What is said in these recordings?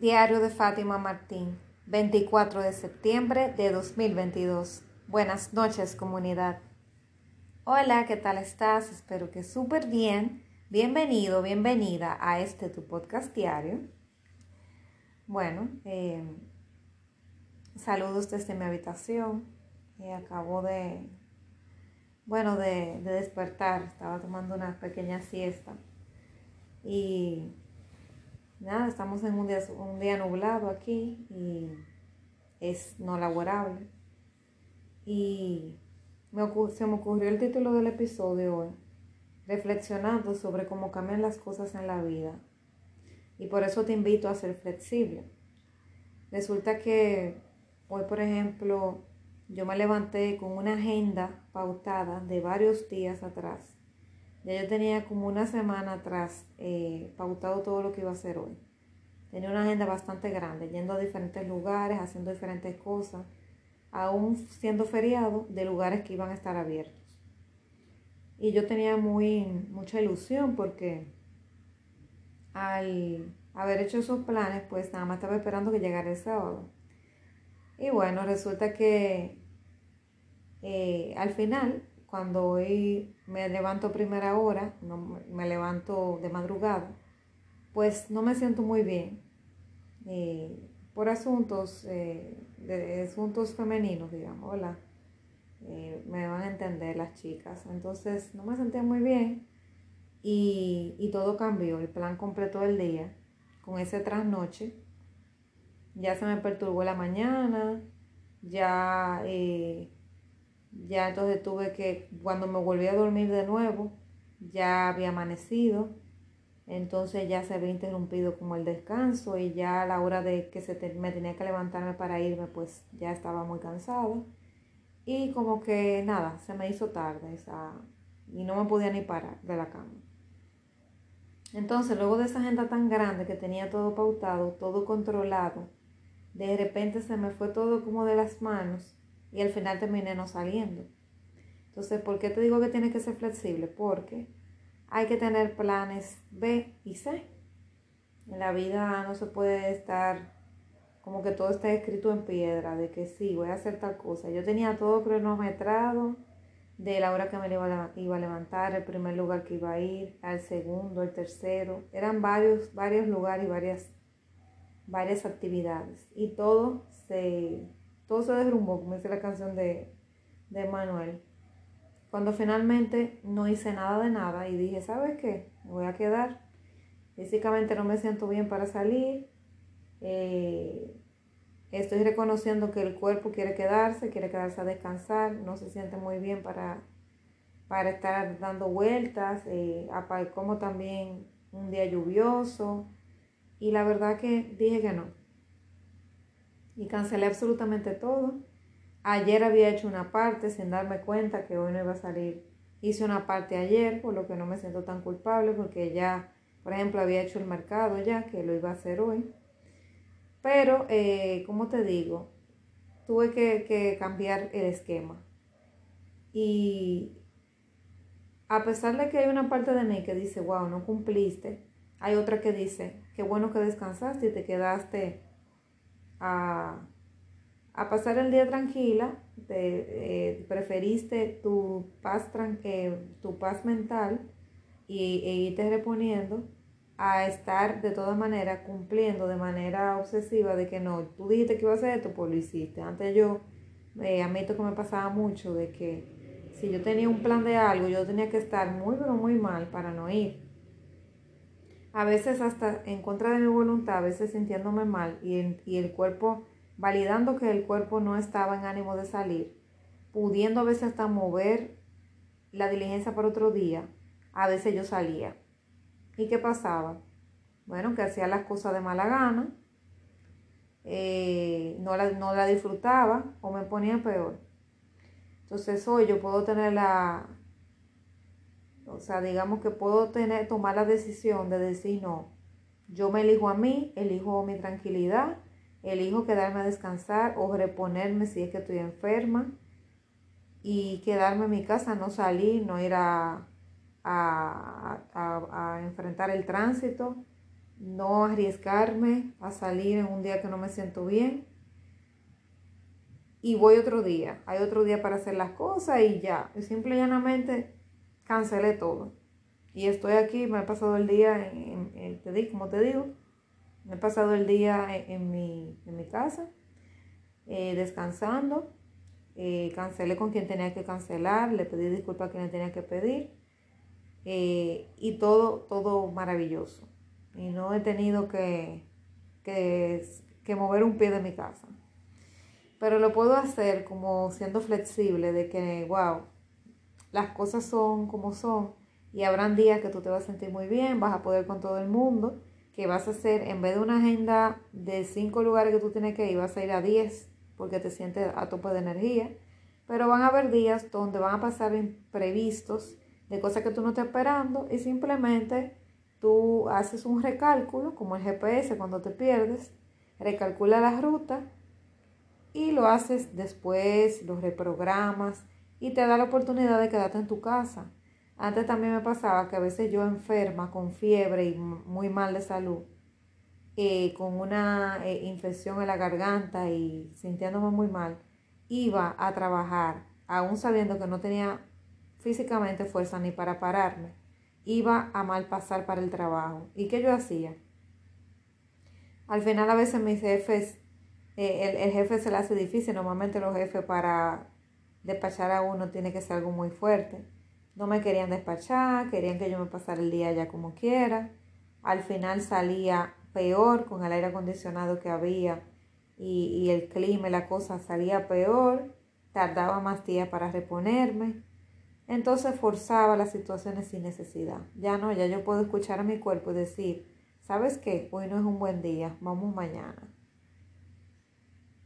Diario de Fátima Martín, 24 de septiembre de 2022. Buenas noches comunidad. Hola, ¿qué tal estás? Espero que súper bien. Bienvenido, bienvenida a este tu podcast diario. Bueno, eh, saludos desde mi habitación. y acabo de, bueno, de, de despertar. Estaba tomando una pequeña siesta. Y nada, estamos en un día, un día nublado aquí y es no laborable. Y se me ocurrió el título del episodio hoy, reflexionando sobre cómo cambian las cosas en la vida. Y por eso te invito a ser flexible. Resulta que hoy, por ejemplo, yo me levanté con una agenda pautada de varios días atrás ya yo tenía como una semana atrás eh, pautado todo lo que iba a hacer hoy. Tenía una agenda bastante grande, yendo a diferentes lugares, haciendo diferentes cosas, aún siendo feriado de lugares que iban a estar abiertos. Y yo tenía muy, mucha ilusión porque al haber hecho esos planes, pues nada más estaba esperando que llegara el sábado. Y bueno, resulta que eh, al final cuando hoy me levanto primera hora, no, me levanto de madrugada, pues no me siento muy bien eh, por asuntos, eh, de, asuntos femeninos, digamos, ¿verdad? Eh, me van a entender las chicas. Entonces no me sentía muy bien y, y todo cambió. El plan completó el día con ese trasnoche. Ya se me perturbó la mañana, ya ya entonces tuve que, cuando me volví a dormir de nuevo, ya había amanecido, entonces ya se había interrumpido como el descanso y ya a la hora de que se me tenía que levantarme para irme, pues ya estaba muy cansado. Y como que nada, se me hizo tarde y no me podía ni parar de la cama. Entonces, luego de esa agenda tan grande que tenía todo pautado, todo controlado, de repente se me fue todo como de las manos y al final terminé no saliendo. Entonces, ¿por qué te digo que tienes que ser flexible? Porque hay que tener planes B y C. En la vida no se puede estar como que todo está escrito en piedra, de que sí, voy a hacer tal cosa. Yo tenía todo cronometrado de la hora que me iba a levantar, el primer lugar que iba a ir, al segundo, el tercero. Eran varios, varios lugares y varias, varias actividades. Y todo se todo se derrumbó, como dice la canción de, de Manuel. Cuando finalmente no hice nada de nada y dije, ¿sabes qué? Me voy a quedar. Físicamente no me siento bien para salir. Eh, estoy reconociendo que el cuerpo quiere quedarse, quiere quedarse a descansar, no se siente muy bien para, para estar dando vueltas, eh, como también un día lluvioso. Y la verdad que dije que no, y cancelé absolutamente todo. Ayer había hecho una parte sin darme cuenta que hoy no iba a salir. Hice una parte ayer, por lo que no me siento tan culpable, porque ya, por ejemplo, había hecho el mercado ya, que lo iba a hacer hoy. Pero, eh, como te digo, tuve que, que cambiar el esquema. Y a pesar de que hay una parte de mí que dice, wow, no cumpliste, hay otra que dice, qué bueno que descansaste y te quedaste a, pasar el día tranquila, eh, preferiste tu paz, eh, tu paz mental y, e irte reponiendo a estar de todas maneras cumpliendo de manera obsesiva de que no, tú dijiste que iba a hacer esto, pues lo hiciste. Antes yo, eh, a esto que me pasaba mucho de que si yo tenía un plan de algo, yo tenía que estar muy, pero muy mal para no ir a veces hasta en contra de mi voluntad, a veces sintiéndome mal y, el cuerpo, validando que el cuerpo no estaba en ánimo de salir, pudiendo a veces hasta mover la diligencia para otro día, a veces yo salía. ¿Y qué pasaba? Bueno, que hacía las cosas de mala gana, eh, no, la, no la disfrutaba o me ponía peor. Entonces hoy yo puedo tener la, o sea, digamos que puedo tener, tomar la decisión de decir no. Yo me elijo a mí, elijo mi tranquilidad, elijo quedarme a descansar o reponerme si es que estoy enferma y quedarme en mi casa, no salir, no ir a, a, enfrentar el tránsito, no arriesgarme a salir en un día que no me siento bien. Y voy otro día, hay otro día para hacer las cosas y ya. Simple y llanamente cancelé todo. Y estoy aquí, me he pasado el día, en, digo, como te digo, me he pasado el día en, mi, casa, eh, descansando. Eh, cancelé con quien tenía que cancelar, le pedí disculpas a quien le tenía que pedir. Eh, y todo, todo maravilloso. Y no he tenido que, que, que mover un pie de mi casa. Pero lo puedo hacer como siendo flexible de que, wow, las cosas son como son y habrán días que tú te vas a sentir muy bien, vas a poder con todo el mundo, que vas a hacer, en vez de una agenda de cinco lugares que tú tienes que ir, vas a ir a 10 porque te sientes a tope de energía. Pero van a haber días donde van a pasar imprevistos de cosas que tú no estás esperando y simplemente tú haces un recálculo, como el GPS cuando te pierdes, recalcula la ruta y lo haces después, lo reprogramas y te da la oportunidad de quedarte en tu casa. Antes también me pasaba que a veces yo enferma, con fiebre y muy mal de salud, eh, con una eh, infección en la garganta y sintiéndome muy mal, iba a trabajar, aún sabiendo que no tenía físicamente fuerza ni para pararme, iba a mal pasar para el trabajo. ¿Y qué yo hacía? Al final a veces mis jefes, eh, el, el jefe se le hace difícil, normalmente los jefes para despachar a uno tiene que ser algo muy fuerte. No me querían despachar, querían que yo me pasara el día ya como quiera. Al final salía peor con el aire acondicionado que había y, el clima y la cosa salía peor. Tardaba más días para reponerme. Entonces forzaba las situaciones sin necesidad. Ya no, ya yo puedo escuchar a mi cuerpo y decir, ¿sabes qué? Hoy no es un buen día, vamos mañana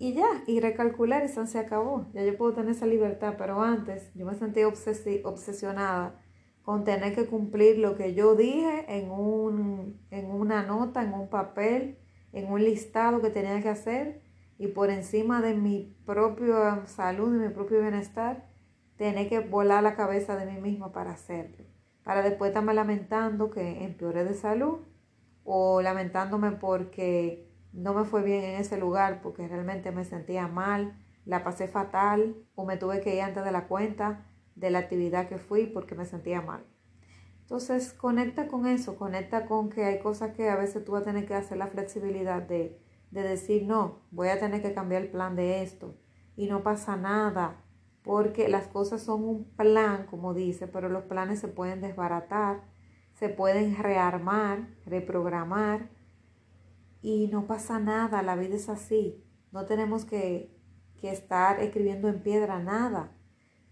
y ya, y recalcular se acabó. Ya yo puedo tener esa libertad, pero antes yo me sentía obsesionada con tener que cumplir lo que yo dije en, un, en una nota, en un papel, en un listado que tenía que hacer y por encima de mi propia salud, de mi propio bienestar, tener que volar la cabeza de mí misma para hacerlo. Para después estarme lamentando que empeoré de salud o lamentándome porque no me fue bien en ese lugar porque realmente me sentía mal, la pasé fatal o me tuve que ir antes de la cuenta de la actividad que fui porque me sentía mal. Entonces, conecta con eso, conecta con que hay cosas que a veces tú vas a tener que hacer la flexibilidad de, de decir, no, voy a tener que cambiar el plan de esto y no pasa nada, porque las cosas son un plan, como dice, pero los planes se pueden desbaratar, se pueden rearmar, reprogramar y no pasa nada, la vida es así. No tenemos que, estar escribiendo en piedra nada.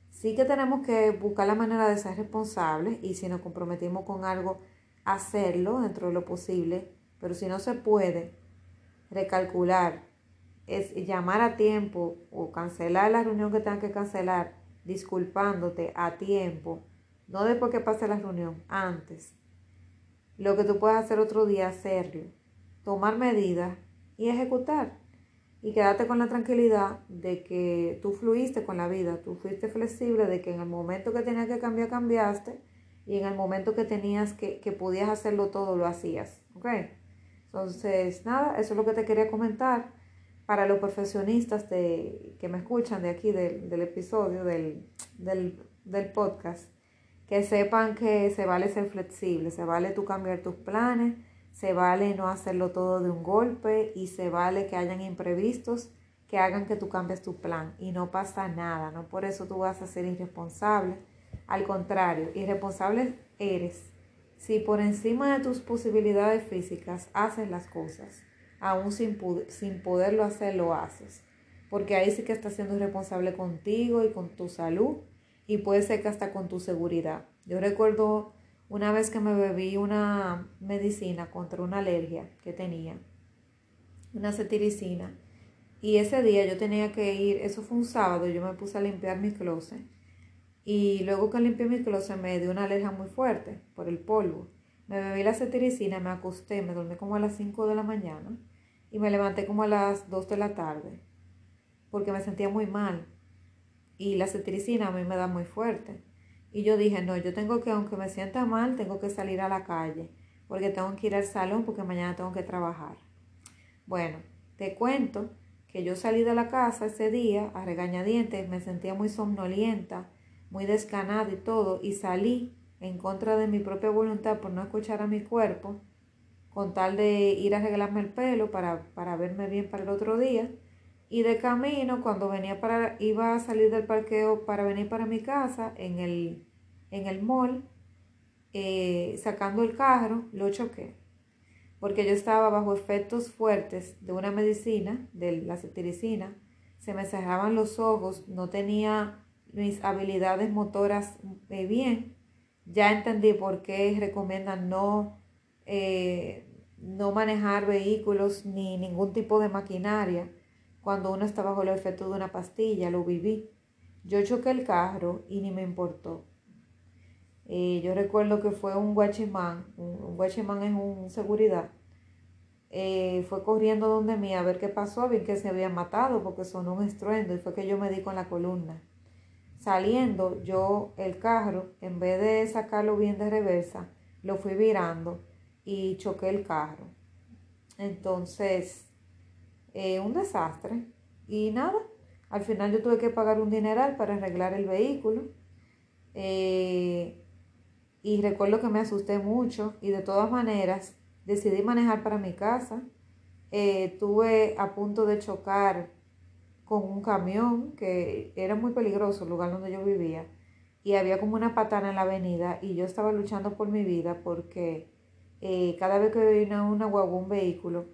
Sí que tenemos que buscar la manera de ser responsables y si nos comprometimos con algo, hacerlo dentro de lo posible. Pero si no se puede, recalcular, es llamar a tiempo o cancelar la reunión que tengan que cancelar, disculpándote a tiempo, no después que pase la reunión, antes. Lo que tú puedes hacer otro día, hacerlo tomar medidas y ejecutar. Y quedarte con la tranquilidad de que tú fluiste con la vida, tú fuiste flexible, de que en el momento que tenías que cambiar, cambiaste, y en el momento que tenías que, que podías hacerlo todo, lo hacías. ¿Ok? Entonces, nada, eso es lo que te quería comentar para los profesionistas de, que me escuchan de aquí, del, del episodio, del, del, del podcast, que sepan que se vale ser flexible, se vale tú cambiar tus planes, se vale no hacerlo todo de un golpe y se vale que hayan imprevistos que hagan que tú cambies tu plan y no pasa nada, no por eso tú vas a ser irresponsable. Al contrario, irresponsable eres si por encima de tus posibilidades físicas haces las cosas, aún sin, sin poderlo hacer, lo haces. Porque ahí sí que estás siendo irresponsable contigo y con tu salud y puede ser que hasta con tu seguridad. Yo recuerdo una vez que me bebí una medicina contra una alergia que tenía, una cetiricina, y ese día yo tenía que ir, eso fue un sábado, yo me puse a limpiar mi closet. Y luego que limpié mi closet me dio una alergia muy fuerte por el polvo. Me bebí la cetiricina, me acosté, me dormí como a las 5 de la mañana y me levanté como a las 2 de la tarde porque me sentía muy mal. Y la cetiricina a mí me da muy fuerte. Y yo dije, no, yo tengo que, aunque me sienta mal, tengo que salir a la calle. porque tengo que ir al salón porque mañana tengo que trabajar. Bueno, te cuento que yo salí de la casa ese día a regañadientes, me sentía muy somnolienta, muy descanada y todo, y salí en contra de mi propia voluntad por no escuchar a mi cuerpo, con tal de ir a arreglarme el pelo para, para verme bien para el otro día. Y de camino, cuando venía para, iba a salir del parqueo para venir para mi casa, en el, en el mall, eh, sacando el carro, lo choqué. Porque yo estaba bajo efectos fuertes de una medicina, de la cetiricina, se me cerraban los ojos, no tenía mis habilidades motoras eh, bien. Ya entendí por qué recomiendan no, eh, no manejar vehículos ni ningún tipo de maquinaria cuando uno está bajo el efecto de una pastilla, lo viví. Yo choqué el carro y ni me importó. Eh, yo recuerdo que fue un guachimán, un, guachimán es un seguridad. Eh, fue corriendo donde mí a ver qué pasó, bien que se había matado porque sonó un estruendo y fue que yo me di con la columna. Saliendo, yo el carro, en vez de sacarlo bien de reversa, lo fui virando y choqué el carro. Entonces, eh, un desastre. Y nada, al final yo tuve que pagar un dineral para arreglar el vehículo. Eh, y recuerdo que me asusté mucho y de todas maneras decidí manejar para mi casa. Eh, tuve a punto de chocar con un camión que era muy peligroso el lugar donde yo vivía y había como una patana en la avenida y yo estaba luchando por mi vida porque cada vez que venía una guagua, un vehículo,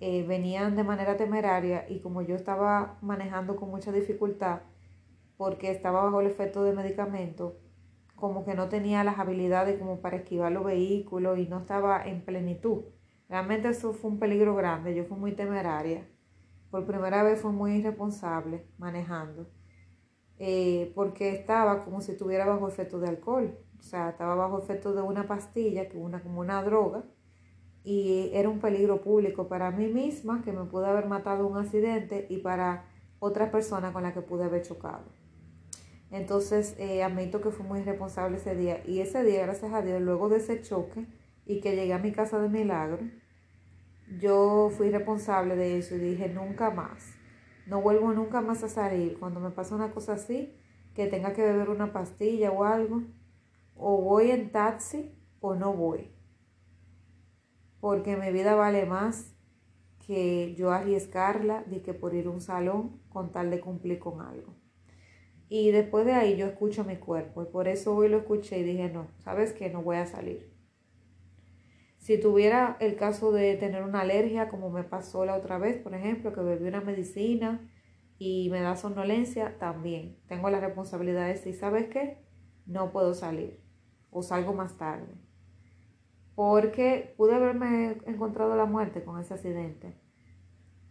eh, venían de manera temeraria y como yo estaba manejando con mucha dificultad porque estaba bajo el efecto de medicamentos, como que no tenía las habilidades como para esquivar los vehículos y no estaba en plenitud. Realmente eso fue un peligro grande, yo fui muy temeraria. Por primera vez fue muy irresponsable manejando, eh, porque estaba como si estuviera bajo efecto de alcohol, o sea, estaba bajo efecto de una pastilla, que una, como una droga, y era un peligro público para mí misma, que me pudo haber matado un accidente, y para otras personas con las que pude haber chocado. Entonces, eh, admito que fui muy irresponsable ese día. Y ese día, gracias a Dios, luego de ese choque y que llegué a mi casa de milagro, yo fui responsable de eso y dije, nunca más. No vuelvo nunca más a salir. Cuando me pasa una cosa así, que tenga que beber una pastilla o algo, o voy en taxi o no voy. Porque mi vida vale más que yo arriesgarla de que por ir a un salón con tal de cumplir con algo. Y después de ahí yo escucho mi cuerpo y por eso hoy lo escuché y dije, no, sabes que no voy a salir. Si tuviera el caso de tener una alergia, como me pasó la otra vez, por ejemplo, que bebí una medicina y me da somnolencia, también tengo la responsabilidad de decir, ¿sabes qué? No puedo salir o salgo más tarde. Porque pude haberme encontrado la muerte con ese accidente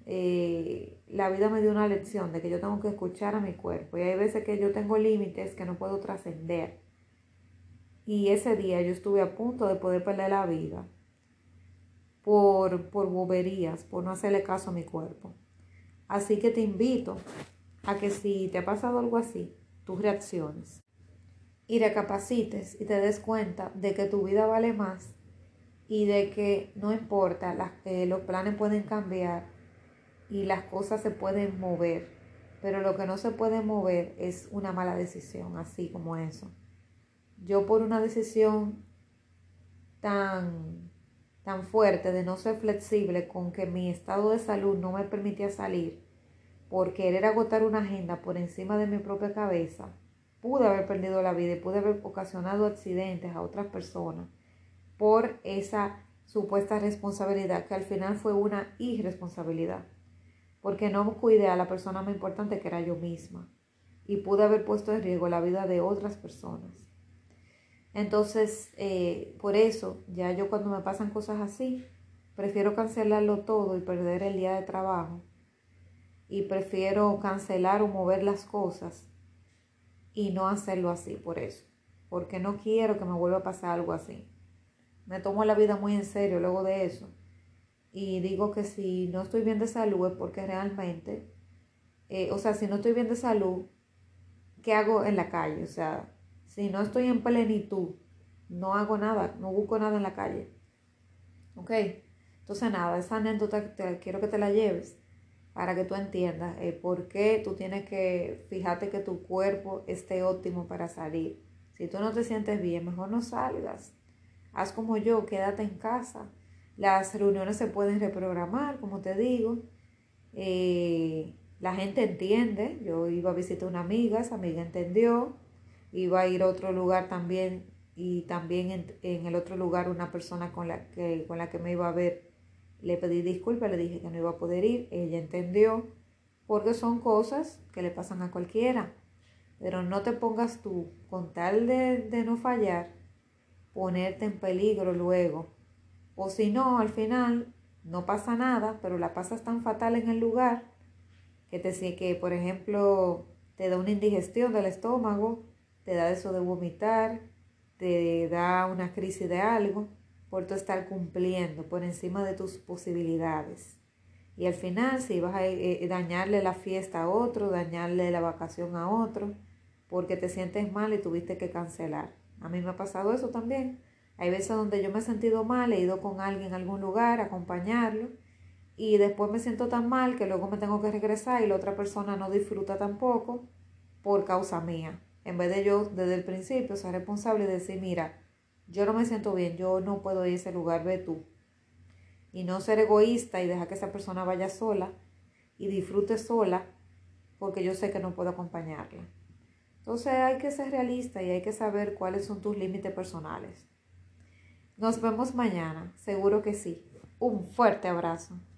eh, la vida me dio una lección de que yo tengo que escuchar a mi cuerpo. Y hay veces que yo tengo límites que no puedo trascender. Y ese día yo estuve a punto de poder perder la vida por, por boberías, por no hacerle caso a mi cuerpo. Así que te invito a que si te ha pasado algo así, tus reacciones y recapacites y te des cuenta de que tu vida vale más y de que no importa, eh, los planes pueden cambiar y las cosas se pueden mover, pero lo que no se puede mover es una mala decisión, así como eso. Yo por una decisión tan, tan fuerte de no ser flexible con que mi estado de salud no me permitía salir, por querer agotar una agenda por encima de mi propia cabeza, pude haber perdido la vida y pude haber ocasionado accidentes a otras personas por esa supuesta responsabilidad que al final fue una irresponsabilidad porque no cuidé a la persona más importante que era yo misma y pude haber puesto en riesgo la vida de otras personas. Entonces, eh, por eso, ya yo cuando me pasan cosas así, prefiero cancelarlo todo y perder el día de trabajo. Y prefiero cancelar o mover las cosas y no hacerlo así por eso. Porque no quiero que me vuelva a pasar algo así. Me tomo la vida muy en serio luego de eso y digo que si no estoy bien de salud es porque realmente, eh, o sea, si no estoy bien de salud, ¿qué hago en la calle? O sea, si no estoy en plenitud, no hago nada, no busco nada en la calle. ¿Ok? Entonces nada, esa anécdota quiero que te la lleves para que tú entiendas eh, por qué tú tienes que fijarte que tu cuerpo esté óptimo para salir. Si tú no te sientes bien, mejor no salgas. Haz como yo, quédate en casa. Las reuniones se pueden reprogramar, como te digo. Eh, la gente entiende. Yo iba a visitar una amiga, esa amiga entendió. Iba a ir a otro lugar también y también en, el otro lugar una persona con la, que, con la que me iba a ver le pedí disculpas, le dije que no iba a poder ir, ella entendió, porque son cosas que le pasan a cualquiera. Pero no te pongas tú, con tal de no fallar, ponerte en peligro luego. O si no, al final no pasa nada, pero la pasas tan fatal en el lugar que te que, por ejemplo, te da una indigestión del estómago, te da eso de vomitar, te da una crisis de algo por tu estar cumpliendo por encima de tus posibilidades. Y al final, si vas a eh, eh, dañarle la fiesta a otro, dañarle la vacación a otro, porque te sientes mal y tuviste que cancelar. A mí me ha pasado eso también. Hay veces donde yo me he sentido mal, he ido con alguien a algún lugar a acompañarlo y después me siento tan mal que luego me tengo que regresar y la otra persona no disfruta tampoco por causa mía. En vez de yo desde el principio ser responsable y decir, mira, yo no me siento bien, yo no puedo ir a ese lugar, ve tú. Y no ser egoísta y dejar que esa persona vaya sola y disfrute sola porque yo sé que no puedo acompañarla. Entonces hay que ser realista y hay que saber cuáles son tus límites personales. Nos vemos mañana, seguro que sí. Un fuerte abrazo.